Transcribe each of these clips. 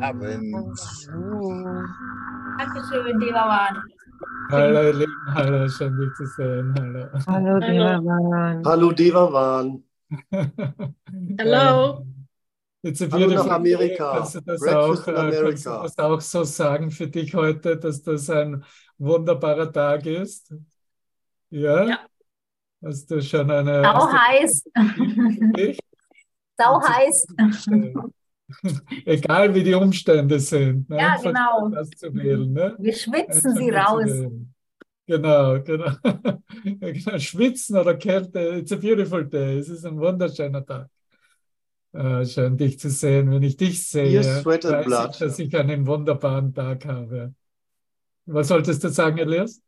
Abend. Dankeschön, Devavan. Hallo, ihr Lieben, hallo, schön dich zu sehen. Hallo. Hallo, Devavan. Hallo Devavan. Hello. Jetzt a Hallo beautiful nach Amerika. day. Kannst du, das Breakfast auch, in äh, kannst du America. das auch so sagen für dich heute, dass das ein wunderbarer Tag ist? Ja? Ja. Hast du schon eine. Hast heiß. Sau heiß. Egal wie die Umstände sind. Ne? Ja, Einfach genau. Das zu wählen. Ne? Wir schwitzen Einfach sie raus. Genau, genau. genau. Schwitzen oder Kälte. It's a beautiful day. Es ist ein wunderschöner Tag. Äh, schön, dich zu sehen. Wenn ich dich sehe, Tears, Sweat and weiß Blood. ich, dass ich einen wunderbaren Tag habe. Was solltest du sagen, Elias?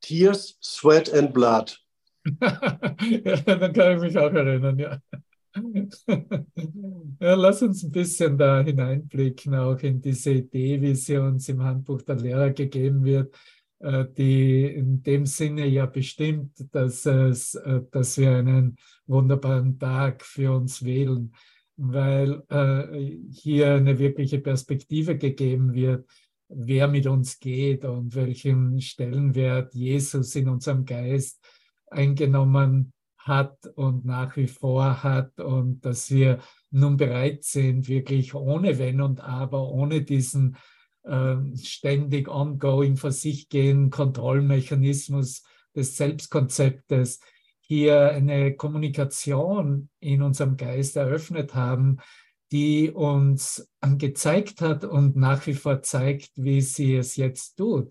Tears, Sweat and Blood. ja, dann kann ich mich auch erinnern, ja. ja. Lass uns ein bisschen da hineinblicken, auch in diese Idee, wie sie uns im Handbuch der Lehrer gegeben wird, äh, die in dem Sinne ja bestimmt, dass, es, äh, dass wir einen wunderbaren Tag für uns wählen, weil äh, hier eine wirkliche Perspektive gegeben wird, wer mit uns geht und welchen Stellenwert Jesus in unserem Geist eingenommen hat und nach wie vor hat und dass wir nun bereit sind, wirklich ohne Wenn und Aber, ohne diesen äh, ständig ongoing vor sich gehen Kontrollmechanismus des Selbstkonzeptes, hier eine Kommunikation in unserem Geist eröffnet haben, die uns gezeigt hat und nach wie vor zeigt, wie sie es jetzt tut,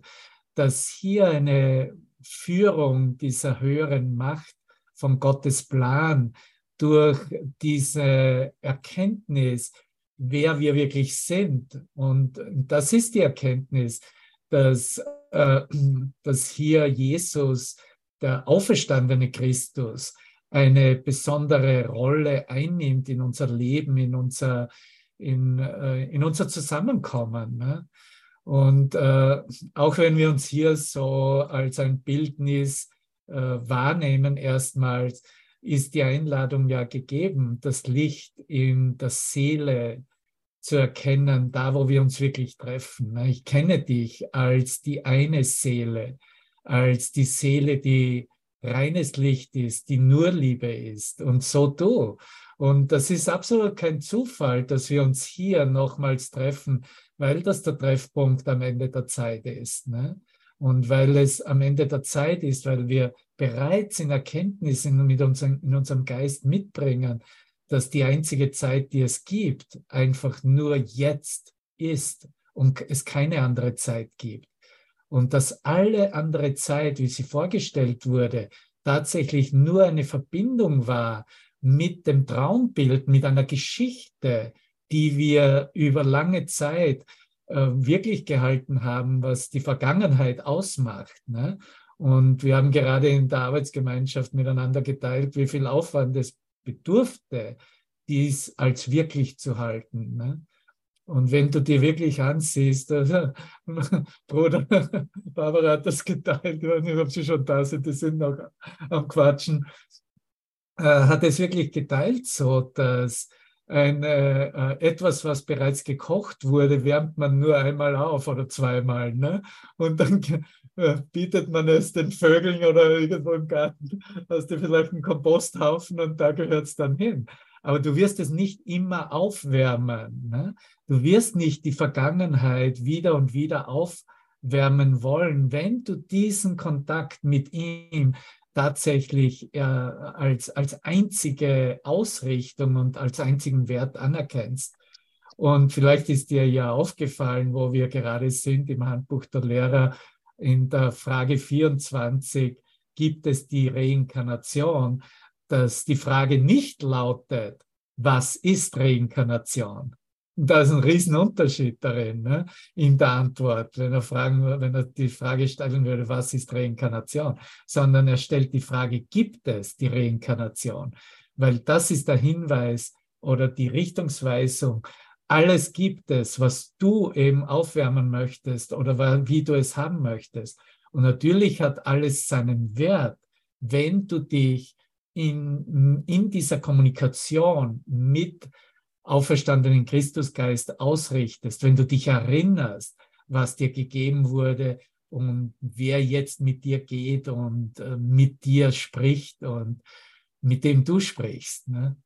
dass hier eine Führung dieser höheren Macht von Gottes Plan durch diese Erkenntnis, wer wir wirklich sind. Und das ist die Erkenntnis, dass, äh, dass hier Jesus, der auferstandene Christus, eine besondere Rolle einnimmt in unser Leben, in unser, in, äh, in unser Zusammenkommen. Ne? Und äh, auch wenn wir uns hier so als ein Bildnis wahrnehmen, erstmals ist die Einladung ja gegeben, das Licht in der Seele zu erkennen, da wo wir uns wirklich treffen. Ne? Ich kenne dich als die eine Seele, als die Seele, die reines Licht ist, die nur Liebe ist und so du. Und das ist absolut kein Zufall, dass wir uns hier nochmals treffen, weil das der Treffpunkt am Ende der Zeit ist. Ne? Und weil es am Ende der Zeit ist, weil wir bereits in Erkenntnis in, mit unserem, in unserem Geist mitbringen, dass die einzige Zeit, die es gibt, einfach nur jetzt ist und es keine andere Zeit gibt. Und dass alle andere Zeit, wie sie vorgestellt wurde, tatsächlich nur eine Verbindung war mit dem Traumbild, mit einer Geschichte, die wir über lange Zeit wirklich gehalten haben, was die Vergangenheit ausmacht. Ne? Und wir haben gerade in der Arbeitsgemeinschaft miteinander geteilt, wie viel Aufwand es bedurfte, dies als wirklich zu halten. Ne? Und wenn du dir wirklich ansiehst, also, Bruder Barbara hat das geteilt, ich weiß nicht, ob sie schon da sind, die sind noch am Quatschen, äh, hat es wirklich geteilt, so dass ein, äh, etwas, was bereits gekocht wurde, wärmt man nur einmal auf oder zweimal. Ne? Und dann äh, bietet man es den Vögeln oder irgendwo im Garten, hast du vielleicht einen Komposthaufen und da gehört es dann hin. Aber du wirst es nicht immer aufwärmen. Ne? Du wirst nicht die Vergangenheit wieder und wieder aufwärmen wollen, wenn du diesen Kontakt mit ihm tatsächlich äh, als, als einzige Ausrichtung und als einzigen Wert anerkennst. Und vielleicht ist dir ja aufgefallen, wo wir gerade sind im Handbuch der Lehrer, in der Frage 24, gibt es die Reinkarnation, dass die Frage nicht lautet, was ist Reinkarnation? Und da ist ein Riesenunterschied darin, ne, in der Antwort, wenn er, fragen, wenn er die Frage stellen würde, was ist Reinkarnation, sondern er stellt die Frage, gibt es die Reinkarnation? Weil das ist der Hinweis oder die Richtungsweisung. Alles gibt es, was du eben aufwärmen möchtest oder wie du es haben möchtest. Und natürlich hat alles seinen Wert, wenn du dich in, in dieser Kommunikation mit auferstandenen Christusgeist ausrichtest, wenn du dich erinnerst, was dir gegeben wurde und wer jetzt mit dir geht und äh, mit dir spricht und mit dem du sprichst. Ne?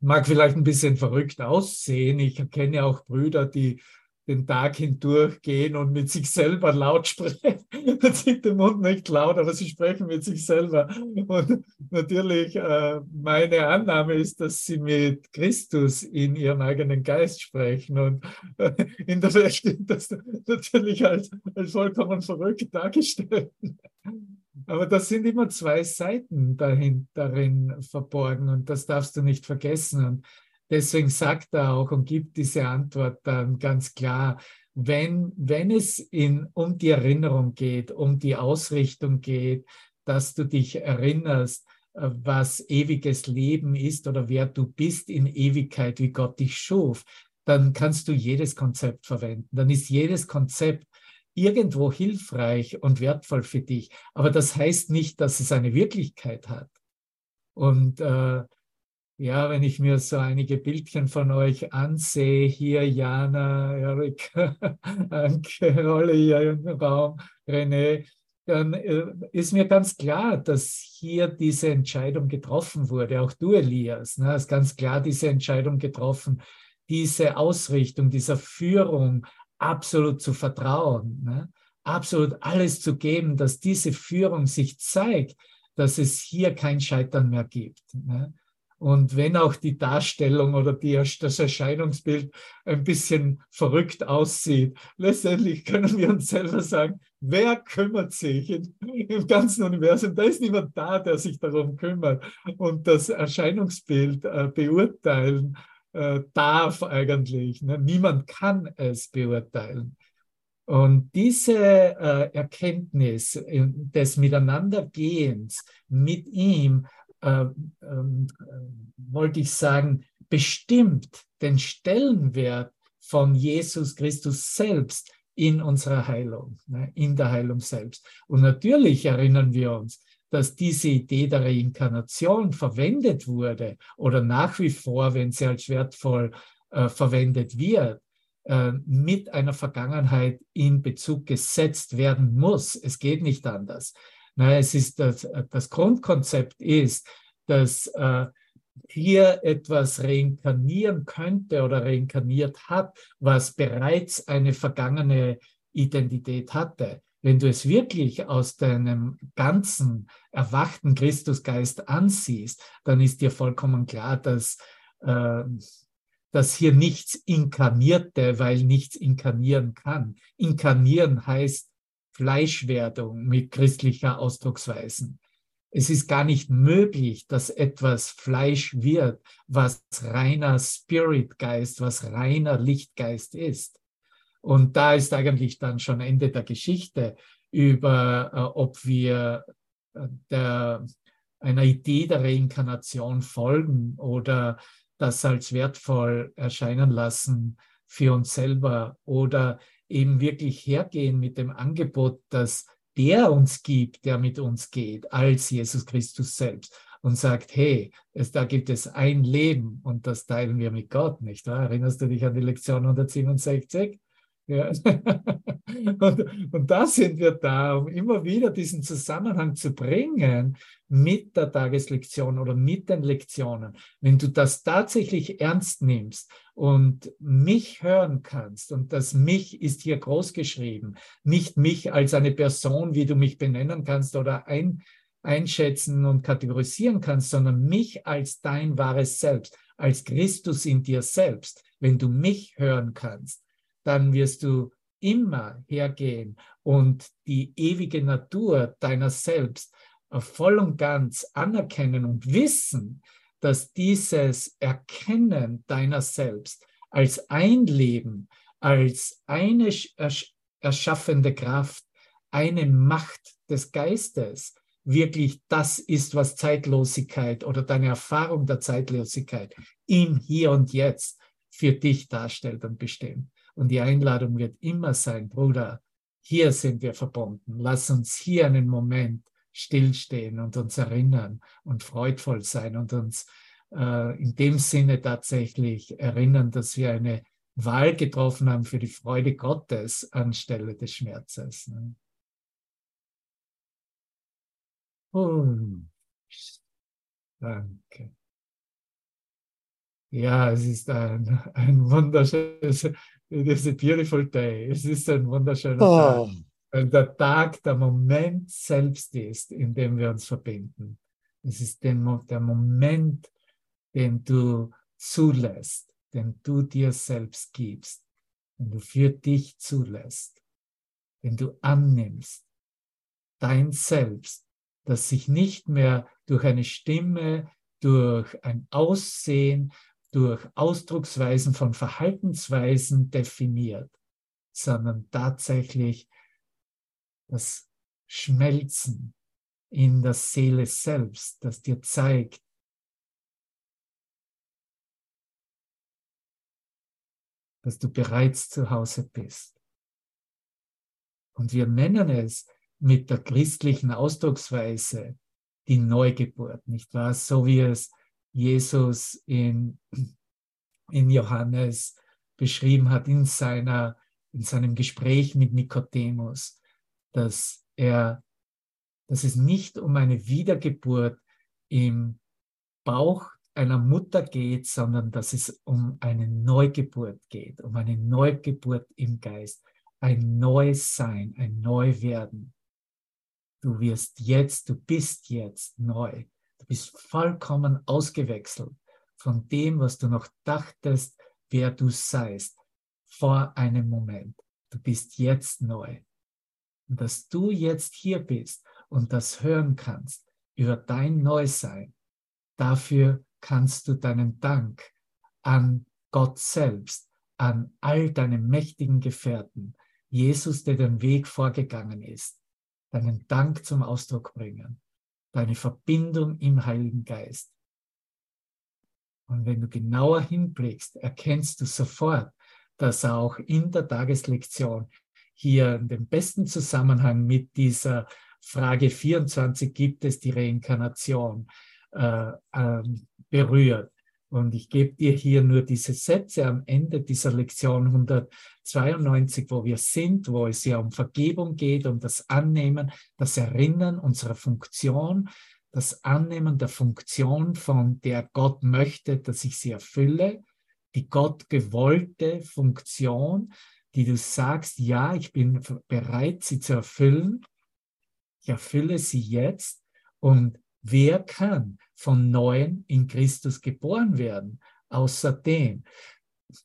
Mag vielleicht ein bisschen verrückt aussehen. Ich kenne auch Brüder, die den Tag hindurch gehen und mit sich selber laut sprechen. Man sieht den Mund nicht laut, aber sie sprechen mit sich selber. Und natürlich, äh, meine Annahme ist, dass sie mit Christus in ihrem eigenen Geist sprechen. Und äh, in der Welt stimmt das natürlich als, als vollkommen verrückt dargestellt. Aber das sind immer zwei Seiten dahin, darin verborgen und das darfst du nicht vergessen. Und Deswegen sagt er auch und gibt diese Antwort dann ganz klar, wenn, wenn es in, um die Erinnerung geht, um die Ausrichtung geht, dass du dich erinnerst, äh, was ewiges Leben ist oder wer du bist in Ewigkeit, wie Gott dich schuf, dann kannst du jedes Konzept verwenden. Dann ist jedes Konzept irgendwo hilfreich und wertvoll für dich. Aber das heißt nicht, dass es eine Wirklichkeit hat. Und äh, ja, wenn ich mir so einige Bildchen von euch ansehe, hier Jana, Erik, Anke, Rolle hier im Raum, René, dann äh, ist mir ganz klar, dass hier diese Entscheidung getroffen wurde. Auch du, Elias, ne, hast ganz klar diese Entscheidung getroffen, diese Ausrichtung, dieser Führung absolut zu vertrauen, ne, absolut alles zu geben, dass diese Führung sich zeigt, dass es hier kein Scheitern mehr gibt. Ne. Und wenn auch die Darstellung oder die, das Erscheinungsbild ein bisschen verrückt aussieht, letztendlich können wir uns selber sagen, wer kümmert sich in, im ganzen Universum? Da ist niemand da, der sich darum kümmert und das Erscheinungsbild äh, beurteilen äh, darf eigentlich. Ne? Niemand kann es beurteilen. Und diese äh, Erkenntnis des Miteinandergehens mit ihm äh, ähm, äh, wollte ich sagen, bestimmt den Stellenwert von Jesus Christus selbst in unserer Heilung, ne, in der Heilung selbst. Und natürlich erinnern wir uns, dass diese Idee der Reinkarnation verwendet wurde oder nach wie vor, wenn sie als wertvoll äh, verwendet wird, äh, mit einer Vergangenheit in Bezug gesetzt werden muss. Es geht nicht anders. Na, es ist das, das Grundkonzept ist, dass äh, hier etwas reinkarnieren könnte oder reinkarniert hat, was bereits eine vergangene Identität hatte. Wenn du es wirklich aus deinem ganzen erwachten Christusgeist ansiehst, dann ist dir vollkommen klar, dass, äh, dass hier nichts inkarnierte, weil nichts inkarnieren kann. Inkarnieren heißt Fleischwerdung mit christlicher Ausdrucksweisen. Es ist gar nicht möglich, dass etwas Fleisch wird, was reiner Spiritgeist, was reiner Lichtgeist ist. Und da ist eigentlich dann schon Ende der Geschichte über, äh, ob wir äh, der, einer Idee der Reinkarnation folgen oder das als wertvoll erscheinen lassen für uns selber oder eben wirklich hergehen mit dem Angebot, dass der uns gibt, der mit uns geht, als Jesus Christus selbst und sagt, hey, es, da gibt es ein Leben und das teilen wir mit Gott, nicht wahr? Erinnerst du dich an die Lektion 167? Ja. und, und da sind wir da, um immer wieder diesen Zusammenhang zu bringen mit der Tageslektion oder mit den Lektionen. Wenn du das tatsächlich ernst nimmst und mich hören kannst, und das mich ist hier groß geschrieben, nicht mich als eine Person, wie du mich benennen kannst oder ein, einschätzen und kategorisieren kannst, sondern mich als dein wahres Selbst, als Christus in dir selbst. Wenn du mich hören kannst, dann wirst du immer hergehen und die ewige Natur deiner selbst voll und ganz anerkennen und wissen, dass dieses Erkennen deiner selbst als ein Leben, als eine erschaffende Kraft, eine Macht des Geistes wirklich das ist, was Zeitlosigkeit oder deine Erfahrung der Zeitlosigkeit im Hier und Jetzt für dich darstellt und bestimmt. Und die Einladung wird immer sein, Bruder, hier sind wir verbunden. Lass uns hier einen Moment stillstehen und uns erinnern und freudvoll sein und uns äh, in dem Sinne tatsächlich erinnern, dass wir eine Wahl getroffen haben für die Freude Gottes anstelle des Schmerzes. Ne? Oh, danke. Ja, es ist ein, ein wunderschönes, it is a beautiful day. Es ist ein wunderschöner Oh. Tag. Weil der Tag der Moment selbst ist, in dem wir uns verbinden. Es ist der Moment, den du zulässt, den du dir selbst gibst, den du für dich zulässt, den du annimmst. Dein Selbst, das sich nicht mehr durch eine Stimme, durch ein Aussehen, durch Ausdrucksweisen von Verhaltensweisen definiert, sondern tatsächlich das Schmelzen in der Seele selbst, das dir zeigt, dass du bereits zu Hause bist. Und wir nennen es mit der christlichen Ausdrucksweise die Neugeburt, nicht wahr? So wie es Jesus in, in Johannes beschrieben hat in, seiner, in seinem Gespräch mit Nikodemus, dass dass es nicht um eine Wiedergeburt im Bauch einer Mutter geht, sondern dass es um eine Neugeburt geht, um eine Neugeburt im Geist, ein neues Sein, ein Neuwerden. Du wirst jetzt, du bist jetzt neu. Du bist vollkommen ausgewechselt von dem, was du noch dachtest, wer du seist, vor einem Moment. Du bist jetzt neu. Und dass du jetzt hier bist und das hören kannst über dein Neusein, dafür kannst du deinen Dank an Gott selbst, an all deine mächtigen Gefährten, Jesus, der den Weg vorgegangen ist, deinen Dank zum Ausdruck bringen, deine Verbindung im Heiligen Geist. Und wenn du genauer hinblickst, erkennst du sofort, dass auch in der Tageslektion hier den besten Zusammenhang mit dieser Frage 24 gibt es die Reinkarnation äh, ähm, berührt. Und ich gebe dir hier nur diese Sätze am Ende dieser Lektion 192, wo wir sind, wo es ja um Vergebung geht, um das Annehmen, das Erinnern unserer Funktion, das Annehmen der Funktion, von der Gott möchte, dass ich sie erfülle, die Gott gewollte Funktion, die du sagst, ja, ich bin bereit, sie zu erfüllen. Ich erfülle sie jetzt und wer kann von neuem in Christus geboren werden, außer dem,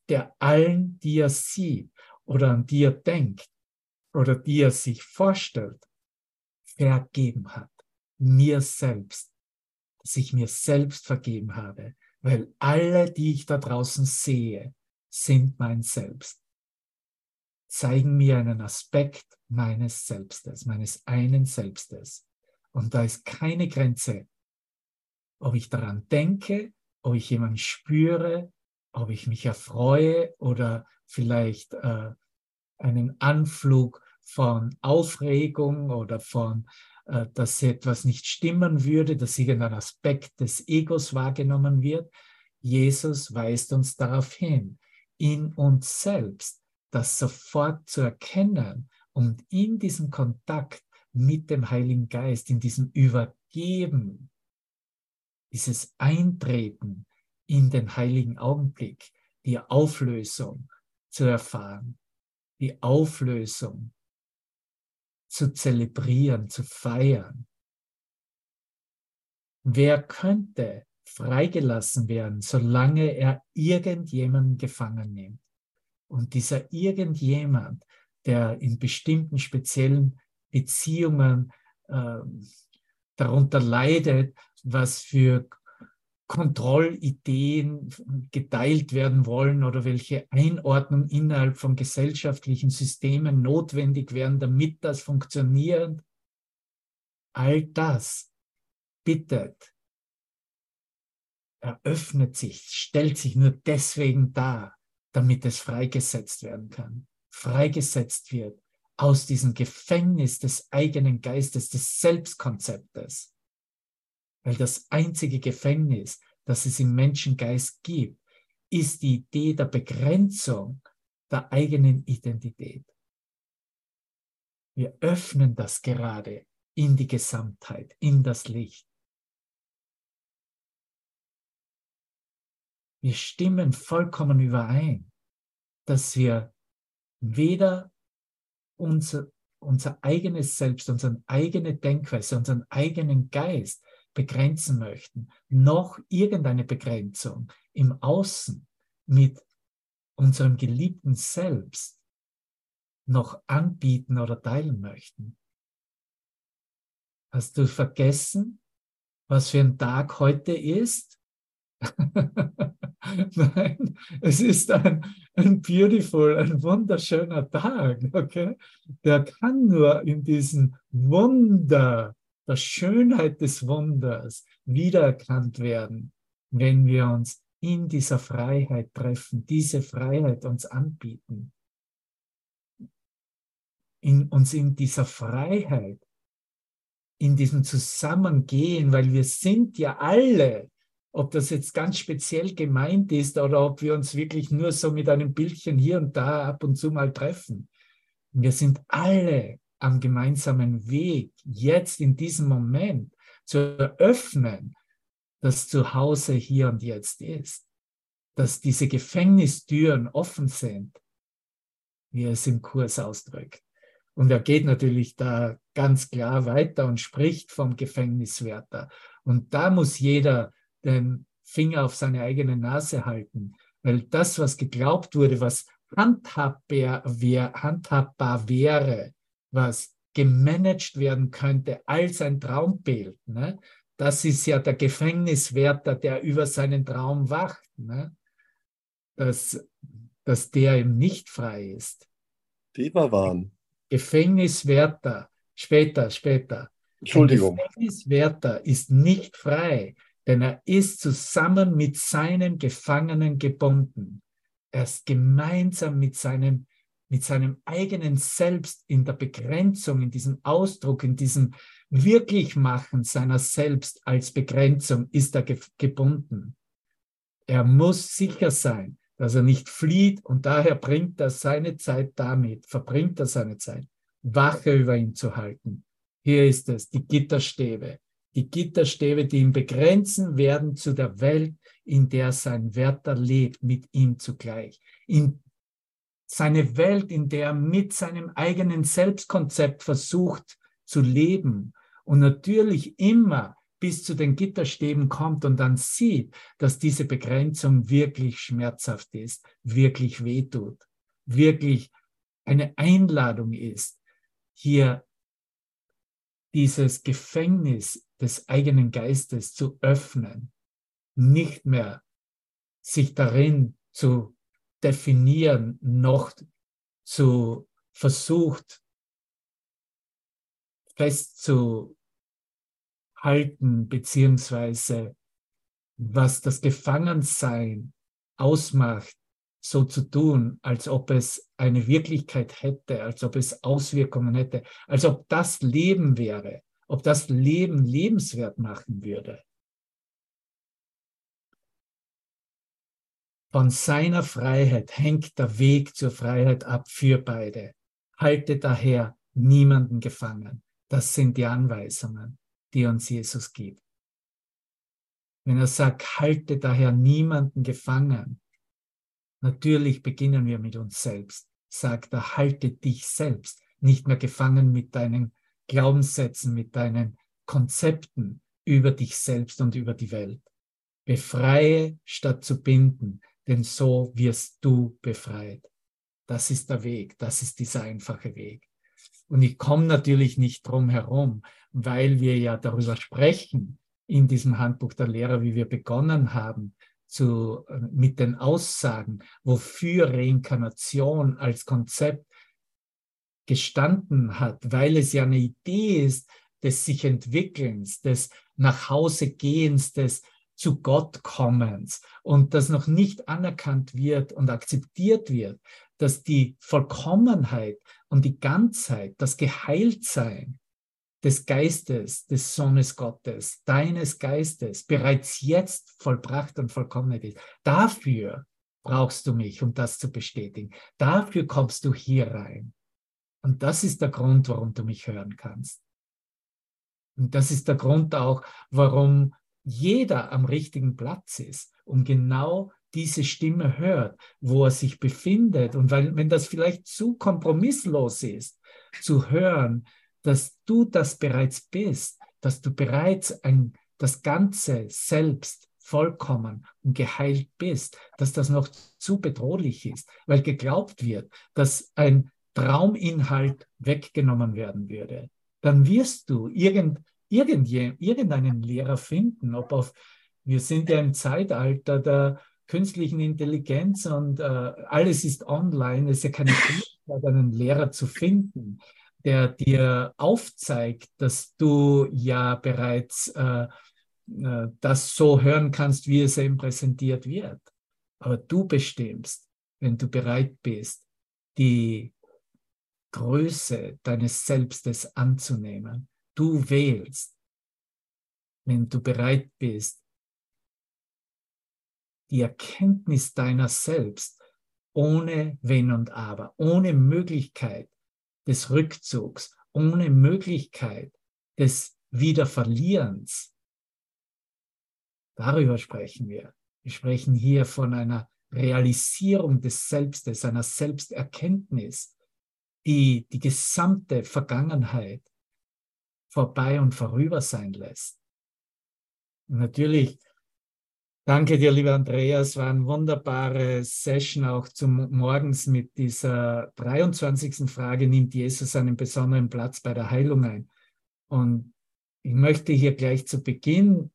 der allen, die er sieht oder an die er denkt oder die er sich vorstellt, vergeben hat. Mir selbst, dass ich mir selbst vergeben habe, weil alle, die ich da draußen sehe, sind mein Selbst. Zeigen mir einen Aspekt meines Selbstes, meines einen Selbstes. Und da ist keine Grenze, ob ich daran denke, ob ich jemanden spüre, ob ich mich erfreue oder vielleicht äh, einen Anflug von Aufregung oder von, äh, dass etwas nicht stimmen würde, dass irgendein Aspekt des Egos wahrgenommen wird. Jesus weist uns darauf hin, in uns selbst das sofort zu erkennen und in diesem Kontakt mit dem Heiligen Geist, in diesem Übergeben, dieses Eintreten in den heiligen Augenblick, die Auflösung zu erfahren, die Auflösung zu zelebrieren, zu feiern. Wer könnte freigelassen werden, solange er irgendjemanden gefangen nimmt? Und dieser irgendjemand, der in bestimmten speziellen Beziehungen äh, darunter leidet, was für Kontrollideen geteilt werden wollen oder welche Einordnung innerhalb von gesellschaftlichen Systemen notwendig wären, damit das funktioniert. All das bittet, eröffnet sich, stellt sich nur deswegen dar, damit es freigesetzt werden kann. Freigesetzt wird aus diesem Gefängnis des eigenen Geistes, des Selbstkonzeptes. Weil das einzige Gefängnis, das es im Menschengeist gibt, ist die Idee der Begrenzung der eigenen Identität. Wir öffnen das gerade in die Gesamtheit, in das Licht. Wir stimmen vollkommen überein, dass wir weder unser, unser eigenes Selbst, unsere eigene Denkweise, unseren eigenen Geist begrenzen möchten, noch irgendeine Begrenzung im Außen mit unserem geliebten Selbst noch anbieten oder teilen möchten. Hast du vergessen, was für ein Tag heute ist? Nein, es ist ein, ein beautiful, ein wunderschöner Tag, okay? Der kann nur in diesem Wunder, der Schönheit des Wunders wiedererkannt werden, wenn wir uns in dieser Freiheit treffen, diese Freiheit uns anbieten. In, uns in dieser Freiheit, in diesem Zusammengehen, weil wir sind ja alle ob das jetzt ganz speziell gemeint ist oder ob wir uns wirklich nur so mit einem Bildchen hier und da ab und zu mal treffen. Wir sind alle am gemeinsamen Weg, jetzt in diesem Moment zu eröffnen, dass Zuhause hier und jetzt ist, dass diese Gefängnistüren offen sind, wie er es im Kurs ausdrückt. Und er geht natürlich da ganz klar weiter und spricht vom Gefängniswärter. Und da muss jeder den Finger auf seine eigene Nase halten, weil das, was geglaubt wurde, was handhabbar, handhabbar wäre, was gemanagt werden könnte als ein Traumbild, ne? das ist ja der Gefängniswärter, der über seinen Traum wacht, ne? dass, dass der eben nicht frei ist. Devavan. Gefängniswärter, später, später. Entschuldigung. Ein Gefängniswärter ist nicht frei, denn er ist zusammen mit seinen Gefangenen gebunden. Er ist gemeinsam mit seinem, mit seinem eigenen Selbst in der Begrenzung, in diesem Ausdruck, in diesem Wirklichmachen seiner Selbst als Begrenzung ist er ge gebunden. Er muss sicher sein, dass er nicht flieht und daher bringt er seine Zeit damit, verbringt er seine Zeit, Wache über ihn zu halten. Hier ist es, die Gitterstäbe die Gitterstäbe, die ihn begrenzen werden zu der Welt, in der sein Wärter lebt, mit ihm zugleich. In seine Welt, in der er mit seinem eigenen Selbstkonzept versucht zu leben und natürlich immer bis zu den Gitterstäben kommt und dann sieht, dass diese Begrenzung wirklich schmerzhaft ist, wirklich wehtut, wirklich eine Einladung ist, hier dieses Gefängnis des eigenen Geistes zu öffnen, nicht mehr sich darin zu definieren, noch zu versucht festzuhalten, beziehungsweise was das Gefangensein ausmacht, so zu tun, als ob es eine Wirklichkeit hätte, als ob es Auswirkungen hätte, als ob das Leben wäre, ob das Leben lebenswert machen würde. Von seiner Freiheit hängt der Weg zur Freiheit ab für beide. Halte daher niemanden gefangen. Das sind die Anweisungen, die uns Jesus gibt. Wenn er sagt, halte daher niemanden gefangen, Natürlich beginnen wir mit uns selbst. Sagt er, halte dich selbst nicht mehr gefangen mit deinen Glaubenssätzen, mit deinen Konzepten über dich selbst und über die Welt. Befreie statt zu binden, denn so wirst du befreit. Das ist der Weg, das ist dieser einfache Weg. Und ich komme natürlich nicht drum herum, weil wir ja darüber sprechen in diesem Handbuch der Lehrer, wie wir begonnen haben, zu, äh, mit den Aussagen, wofür Reinkarnation als Konzept gestanden hat, weil es ja eine Idee ist des sich Entwickelns, des Nachhausegehens, des zu Gott kommens und das noch nicht anerkannt wird und akzeptiert wird, dass die Vollkommenheit und die Ganzheit, das Geheiltsein des Geistes, des Sohnes Gottes, deines Geistes bereits jetzt vollbracht und vollkommen ist. Dafür brauchst du mich, um das zu bestätigen. Dafür kommst du hier rein. Und das ist der Grund, warum du mich hören kannst. Und das ist der Grund auch, warum jeder am richtigen Platz ist, um genau diese Stimme hört, wo er sich befindet. Und weil, wenn das vielleicht zu kompromisslos ist, zu hören, dass du das bereits bist, dass du bereits ein, das Ganze selbst vollkommen und geheilt bist, dass das noch zu bedrohlich ist, weil geglaubt wird, dass ein Trauminhalt weggenommen werden würde, dann wirst du irgend, irgendeinen Lehrer finden, ob auf, wir sind ja im Zeitalter der künstlichen Intelligenz und äh, alles ist online, es ist ja keine Möglichkeit, einen Lehrer zu finden, der dir aufzeigt, dass du ja bereits äh, äh, das so hören kannst, wie es eben präsentiert wird. Aber du bestimmst, wenn du bereit bist, die Größe deines Selbstes anzunehmen. Du wählst, wenn du bereit bist, die Erkenntnis deiner selbst ohne Wenn und Aber, ohne Möglichkeit des Rückzugs, ohne Möglichkeit des Wiederverlierens. Darüber sprechen wir. Wir sprechen hier von einer Realisierung des Selbstes, einer Selbsterkenntnis, die die gesamte Vergangenheit vorbei und vorüber sein lässt. Natürlich Danke dir, lieber Andreas. War eine wunderbare Session auch zum Morgens mit dieser 23. Frage, nimmt Jesus einen besonderen Platz bei der Heilung ein? Und ich möchte hier gleich zu Beginn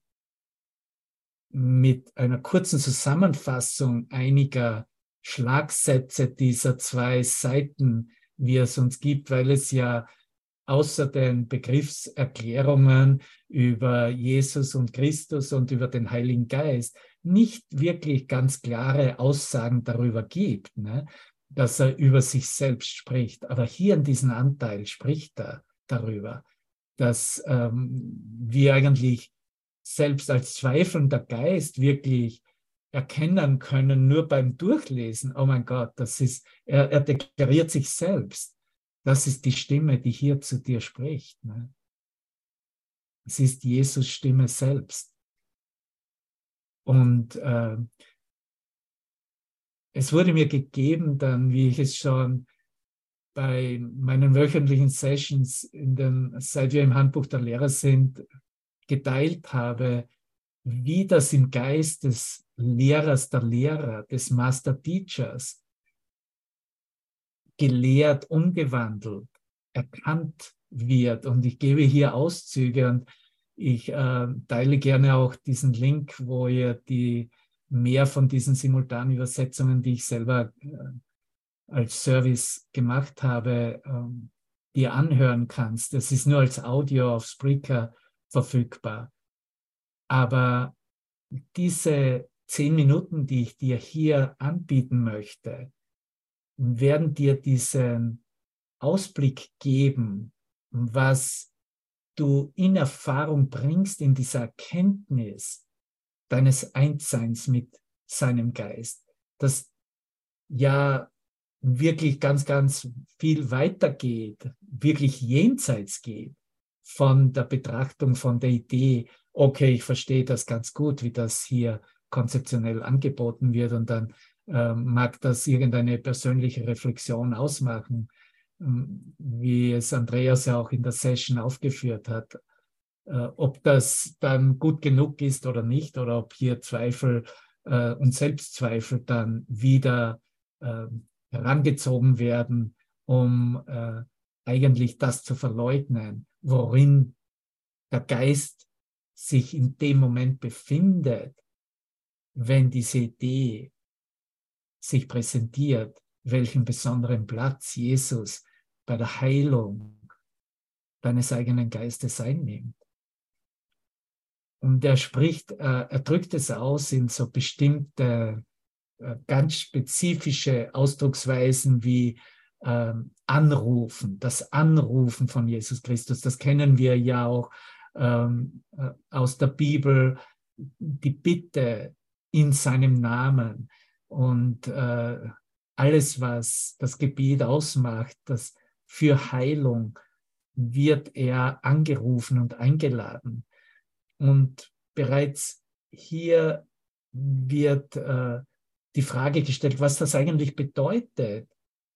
mit einer kurzen Zusammenfassung einiger Schlagsätze dieser zwei Seiten, wie es uns gibt, weil es ja außer den Begriffserklärungen über Jesus und Christus und über den Heiligen Geist nicht wirklich ganz klare Aussagen darüber gibt, ne? dass er über sich selbst spricht. Aber hier in diesem Anteil spricht er darüber, dass ähm, wir eigentlich selbst als zweifelnder Geist wirklich erkennen können, nur beim Durchlesen, oh mein Gott, das ist, er, er deklariert sich selbst. Das ist die Stimme, die hier zu dir spricht. Ne? Es ist Jesus Stimme selbst. Und äh, es wurde mir gegeben dann, wie ich es schon bei meinen wöchentlichen Sessions, in den, seit wir im Handbuch der Lehrer sind, geteilt habe, wie das im Geist des Lehrers, der Lehrer, des Master Teachers gelehrt, umgewandelt, erkannt wird. Und ich gebe hier Auszüge und ich äh, teile gerne auch diesen Link, wo ihr die mehr von diesen simultanen Übersetzungen, die ich selber äh, als Service gemacht habe, äh, dir anhören kannst. Das ist nur als Audio auf Spreaker verfügbar. Aber diese zehn Minuten, die ich dir hier anbieten möchte, werden dir diesen Ausblick geben, was du in Erfahrung bringst in dieser Erkenntnis deines Einsseins mit seinem Geist, das ja wirklich ganz, ganz viel weitergeht, wirklich jenseits geht von der Betrachtung von der Idee, okay, ich verstehe das ganz gut, wie das hier konzeptionell angeboten wird und dann äh, mag das irgendeine persönliche Reflexion ausmachen, ähm, wie es Andreas ja auch in der Session aufgeführt hat. Äh, ob das dann gut genug ist oder nicht, oder ob hier Zweifel äh, und Selbstzweifel dann wieder äh, herangezogen werden, um äh, eigentlich das zu verleugnen, worin der Geist sich in dem Moment befindet, wenn diese Idee sich präsentiert, welchen besonderen Platz Jesus bei der Heilung deines eigenen Geistes einnimmt. Und er spricht, äh, er drückt es aus in so bestimmte, äh, ganz spezifische Ausdrucksweisen wie ähm, Anrufen, das Anrufen von Jesus Christus. Das kennen wir ja auch ähm, äh, aus der Bibel, die Bitte in seinem Namen und äh, alles, was das Gebiet ausmacht, das für Heilung wird er angerufen und eingeladen. Und bereits hier wird äh, die Frage gestellt, was das eigentlich bedeutet,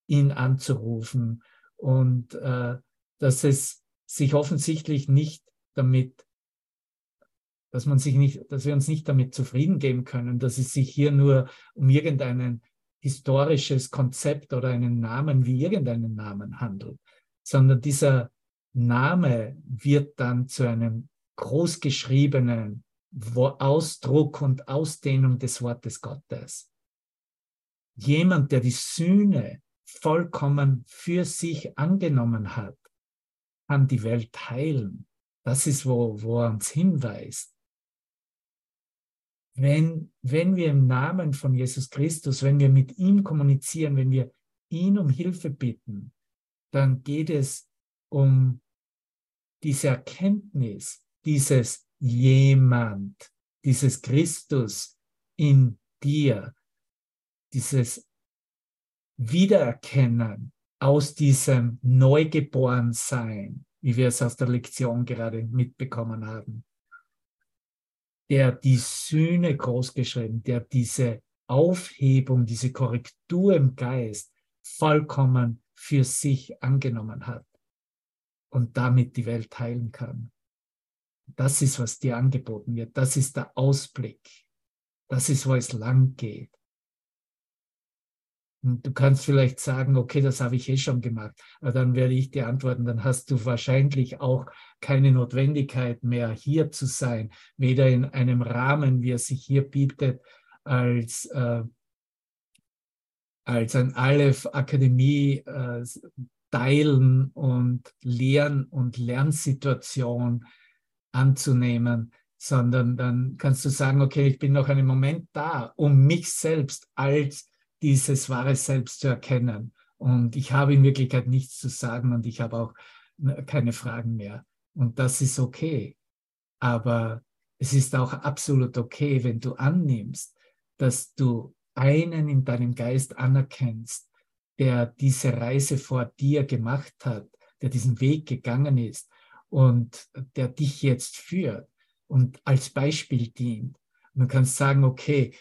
ihn anzurufen und äh, dass es sich offensichtlich nicht damit, dass man sich nicht, dass wir uns nicht damit zufrieden geben können, dass es sich hier nur um irgendein historisches Konzept oder einen Namen wie irgendeinen Namen handelt, sondern dieser Name wird dann zu einem großgeschriebenen Ausdruck und Ausdehnung des Wortes Gottes. Jemand, der die Sühne vollkommen für sich angenommen hat, kann die Welt heilen. Das ist, wo, wo er uns hinweist. Wenn, wenn wir im Namen von Jesus Christus, wenn wir mit ihm kommunizieren, wenn wir ihn um Hilfe bitten, dann geht es um diese Erkenntnis, dieses jemand, dieses Christus in dir, dieses Wiedererkennen aus diesem Neugeborensein, wie wir es aus der Lektion gerade mitbekommen haben, der die Sühne großgeschrieben, der diese Aufhebung, diese Korrektur im Geist vollkommen für sich angenommen hat und damit die Welt heilen kann. Das ist, was dir angeboten wird. Das ist der Ausblick. Das ist, wo es lang geht. Und du kannst vielleicht sagen, okay, das habe ich eh schon gemacht. Aber dann werde ich dir antworten, dann hast du wahrscheinlich auch keine Notwendigkeit mehr, hier zu sein, weder in einem Rahmen, wie er sich hier bietet, als, äh, als ein Aleph-Akademie äh, teilen und Lehren- und Lernsituation anzunehmen, sondern dann kannst du sagen, okay, ich bin noch einen Moment da, um mich selbst als dieses wahre Selbst zu erkennen. Und ich habe in Wirklichkeit nichts zu sagen und ich habe auch keine Fragen mehr. Und das ist okay. Aber es ist auch absolut okay, wenn du annimmst, dass du einen in deinem Geist anerkennst, der diese Reise vor dir gemacht hat, der diesen Weg gegangen ist und der dich jetzt führt und als Beispiel dient. Und du kannst sagen, okay,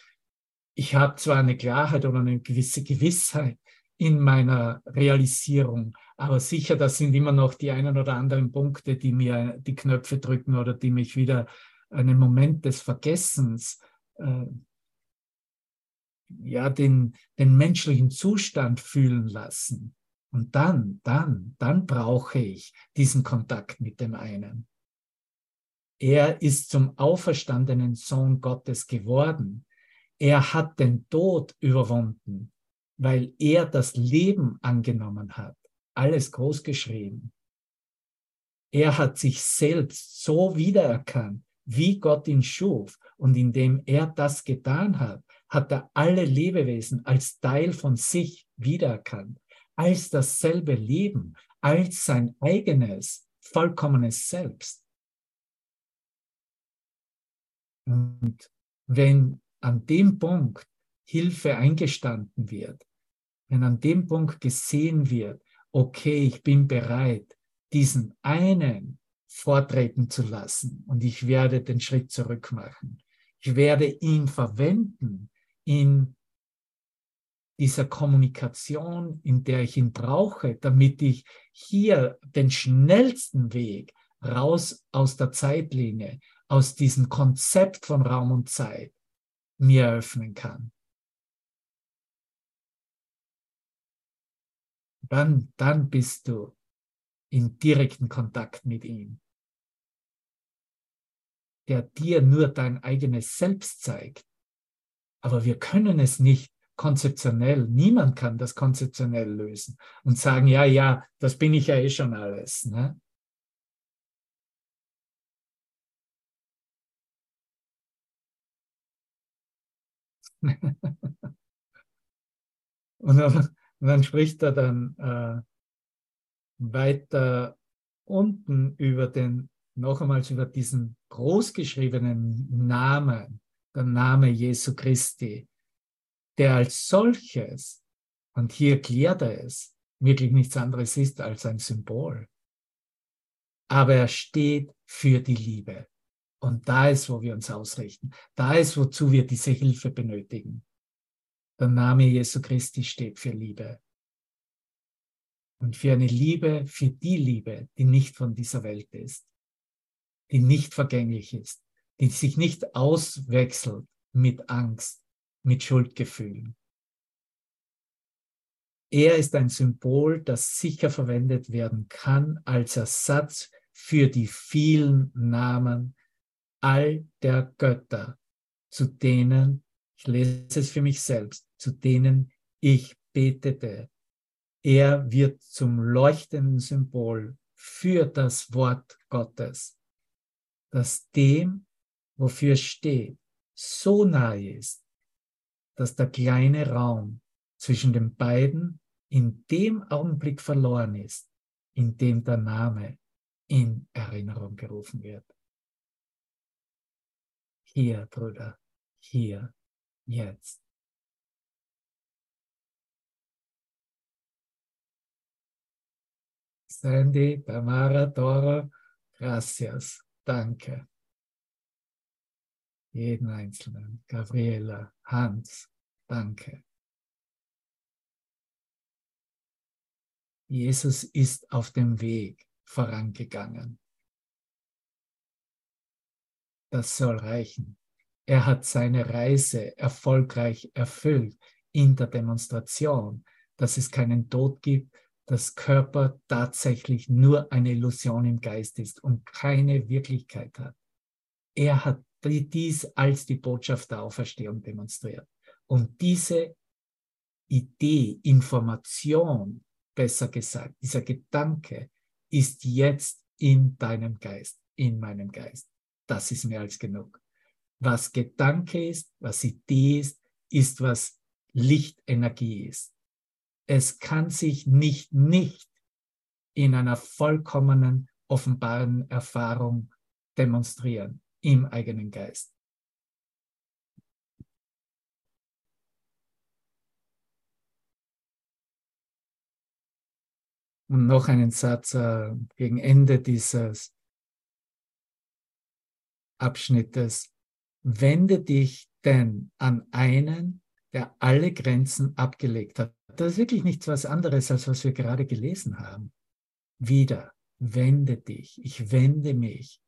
ich habe zwar eine Klarheit oder eine gewisse Gewissheit in meiner Realisierung, aber sicher, das sind immer noch die einen oder anderen Punkte, die mir die Knöpfe drücken oder die mich wieder einen Moment des Vergessens, äh, ja, den, den menschlichen Zustand fühlen lassen. Und dann, dann, dann brauche ich diesen Kontakt mit dem einen. Er ist zum auferstandenen Sohn Gottes geworden. Er hat den Tod überwunden, weil er das Leben angenommen hat. Alles groß geschrieben. Er hat sich selbst so wiedererkannt, wie Gott ihn schuf. Und indem er das getan hat, hat er alle Lebewesen als Teil von sich wiedererkannt als dasselbe Leben, als sein eigenes, vollkommenes Selbst. Und wenn an dem Punkt Hilfe eingestanden wird, wenn an dem Punkt gesehen wird, okay, ich bin bereit, diesen einen vortreten zu lassen und ich werde den Schritt zurück machen. Ich werde ihn verwenden in dieser Kommunikation, in der ich ihn brauche, damit ich hier den schnellsten Weg raus aus der Zeitlinie, aus diesem Konzept von Raum und Zeit mir eröffnen kann. Dann, dann bist du in direkten Kontakt mit ihm, der dir nur dein eigenes Selbst zeigt. Aber wir können es nicht konzeptionell. Niemand kann das konzeptionell lösen und sagen, ja, ja, das bin ich ja eh schon alles. Ne? und, dann spricht er dann äh, weiter unten über den, noch einmal über diesen großgeschriebenen Namen, der Name Jesu Christi, der als solches, und hier klärt er es, wirklich nichts anderes ist als ein Symbol. Aber er steht für die Liebe. Und da ist, wo wir uns ausrichten. Da ist, wozu wir diese Hilfe benötigen. Der Name Jesu Christi steht für Liebe. Und für eine Liebe, für die Liebe, die nicht von dieser Welt ist, die nicht vergänglich ist, die sich nicht auswechselt mit Angst, mit Schuldgefühlen. Er ist ein Symbol, das sicher verwendet werden kann als Ersatz für die vielen Namen all der Götter, zu denen, ich lese es für mich selbst, zu denen ich betete. Er wird zum leuchtenden Symbol für das Wort Gottes, das dem, wofür steht, so nahe ist, dass der kleine Raum zwischen den beiden in dem Augenblick verloren ist, in dem der Name in Erinnerung gerufen wird. Hier, Brüder, hier, jetzt. Sandy, Tamara, Dora, gracias, danke. Jeden Einzelnen, Gabriela, Hans, danke. Jesus ist auf dem Weg vorangegangen. Das soll reichen. Er hat seine Reise erfolgreich erfüllt in der Demonstration, dass es keinen Tod gibt, dass Körper tatsächlich nur eine Illusion im Geist ist und keine Wirklichkeit hat. Er hat dies als die Botschaft der Auferstehung demonstriert. Und diese Idee, Information, besser gesagt, dieser Gedanke ist jetzt in deinem Geist, in meinem Geist. Das ist mehr als genug. Was Gedanke ist, was Idee ist, ist, was Lichtenergie ist. Es kann sich nicht nicht in einer vollkommenen, offenbaren Erfahrung demonstrieren im eigenen Geist. Und noch einen Satz äh, gegen Ende dieses Abschnittes. Wende dich denn an einen, der alle Grenzen abgelegt hat. Das ist wirklich nichts was anderes, als was wir gerade gelesen haben. Wieder, wende dich. Ich wende mich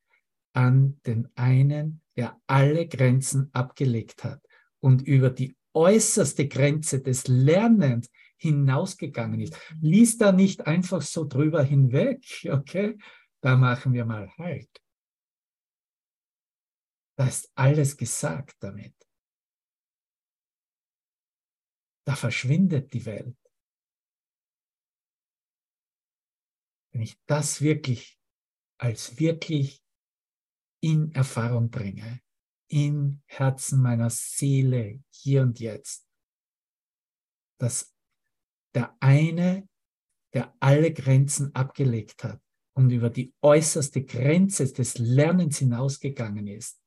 an den einen, der alle Grenzen abgelegt hat und über die äußerste Grenze des Lernens hinausgegangen ist. Lies da nicht einfach so drüber hinweg, okay? Da machen wir mal Halt. Da ist alles gesagt damit. Da verschwindet die Welt. Wenn ich das wirklich als wirklich in Erfahrung bringe, im Herzen meiner Seele, hier und jetzt, dass der eine, der alle Grenzen abgelegt hat und über die äußerste Grenze des Lernens hinausgegangen ist,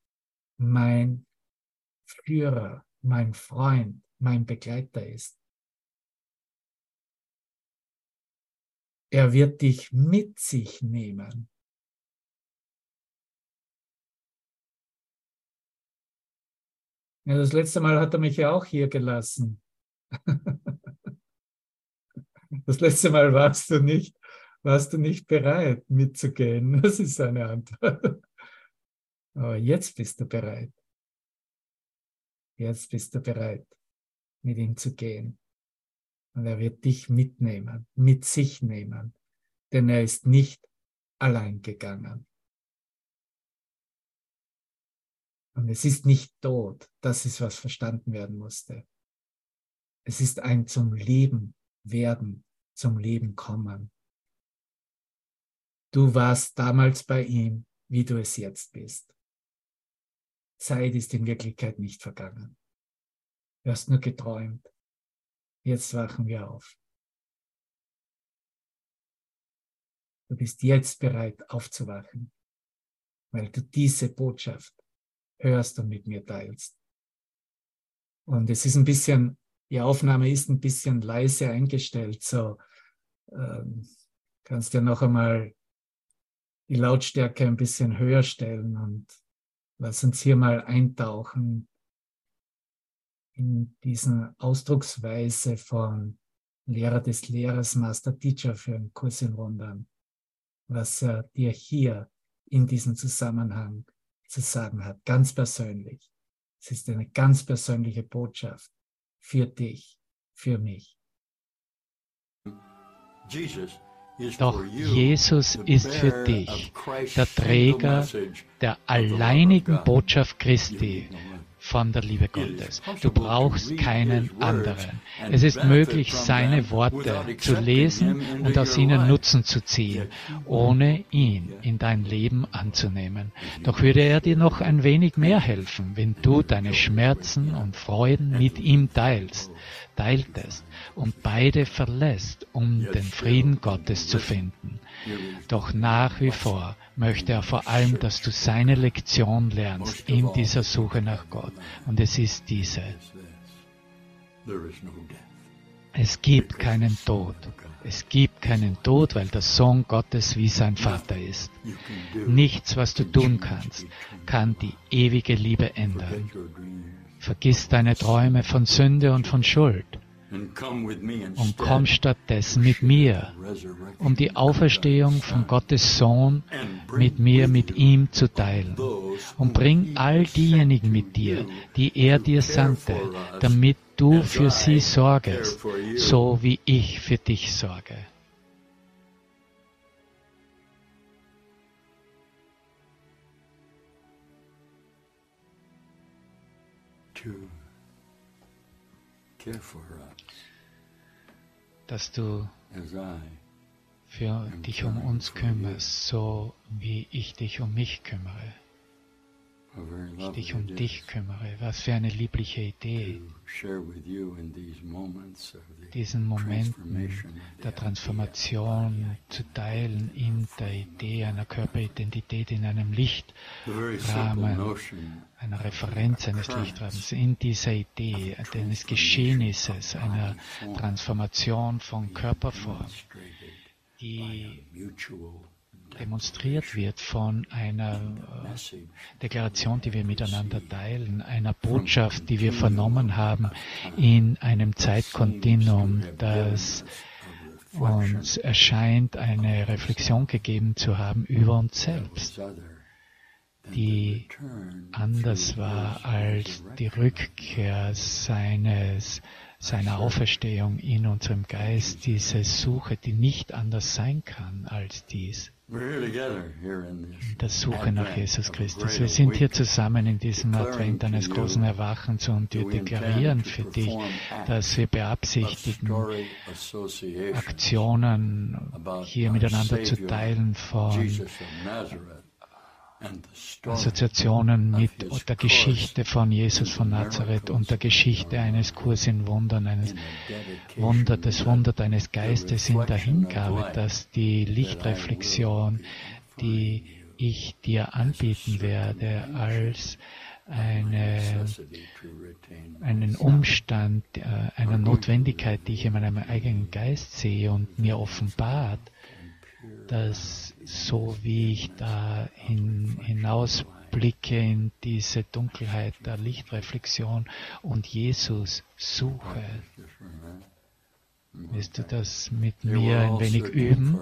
mein Führer, mein Freund, mein Begleiter ist. Er wird dich mit sich nehmen. Ja, das letzte Mal hat er mich ja auch hier gelassen. Das letzte Mal warst du nicht, warst du nicht bereit mitzugehen. Das ist seine Antwort. Aber jetzt bist du bereit. Jetzt bist du bereit, mit ihm zu gehen. Und er wird dich mitnehmen, mit sich nehmen, denn er ist nicht allein gegangen. Und es ist nicht tot, das ist, was verstanden werden musste. Es ist ein zum Leben werden, zum Leben kommen. Du warst damals bei ihm, wie du es jetzt bist. Zeit ist in Wirklichkeit nicht vergangen. Du hast nur geträumt. Jetzt wachen wir auf. Du bist jetzt bereit aufzuwachen, weil du diese Botschaft hörst und mit mir teilst. Und es ist ein bisschen, die Aufnahme ist ein bisschen leise eingestellt, so ähm, kannst ja noch einmal die Lautstärke ein bisschen höher stellen und lass uns hier mal eintauchen in diese Ausdrucksweise von Lehrer des Lehrers, Master Teacher für einen Kurs in Wundern, was er dir hier in diesem Zusammenhang zu sagen hat, ganz persönlich. Es ist eine ganz persönliche Botschaft für dich, für mich. Doch Jesus ist für dich der Träger der alleinigen Botschaft Christi von der Liebe Gottes. Du brauchst keinen anderen. Es ist möglich, seine Worte zu lesen und aus ihnen Nutzen zu ziehen, ohne ihn in dein Leben anzunehmen. Doch würde er dir noch ein wenig mehr helfen, wenn du deine Schmerzen und Freuden mit ihm teilst, teiltest und beide verlässt, um den Frieden Gottes zu finden. Doch nach wie vor möchte er vor allem, dass du seine Lektion lernst in dieser Suche nach Gott. Und es ist diese. Es gibt keinen Tod. Es gibt keinen Tod, weil der Sohn Gottes wie sein Vater ist. Nichts, was du tun kannst, kann die ewige Liebe ändern. Vergiss deine Träume von Sünde und von Schuld und komm stattdessen mit mir, um die Auferstehung von Gottes Sohn mit mir, mit ihm zu teilen. Und bring all diejenigen mit dir, die er dir sandte, damit du für sie sorgest, so wie ich für dich sorge. Dass du für dich um uns kümmerst, so wie ich dich um mich kümmere. Ich dich um dich kümmere. Was für eine liebliche Idee, diesen Momenten der Transformation zu teilen in der Idee einer Körperidentität, in einem Lichtrahmen, einer Referenz eines Lichtrahmens, in dieser Idee eines Geschehnisses, einer Transformation von Körperform, die demonstriert wird von einer äh, Deklaration, die wir miteinander teilen, einer Botschaft, die wir vernommen haben in einem Zeitkontinuum, das uns erscheint, eine Reflexion gegeben zu haben über uns selbst, die anders war als die Rückkehr seines seiner Auferstehung in unserem Geist, diese Suche, die nicht anders sein kann als dies der Suche nach Jesus Christus. Wir sind hier zusammen in diesem Advent eines großen Erwachens und wir deklarieren für dich, dass wir beabsichtigen, Aktionen hier miteinander zu teilen von Assoziationen mit der Geschichte von Jesus von Nazareth und der Geschichte eines Kurs in Wundern, eines Wunder, des Wunder deines Geistes in der Hingabe, dass die Lichtreflexion, die ich dir anbieten werde, als eine, einen Umstand, äh, einer Notwendigkeit, die ich in meinem eigenen Geist sehe und mir offenbart, dass so wie ich da hin, hinausblicke in diese Dunkelheit der Lichtreflexion und Jesus suche, Willst du das mit mir ein wenig üben?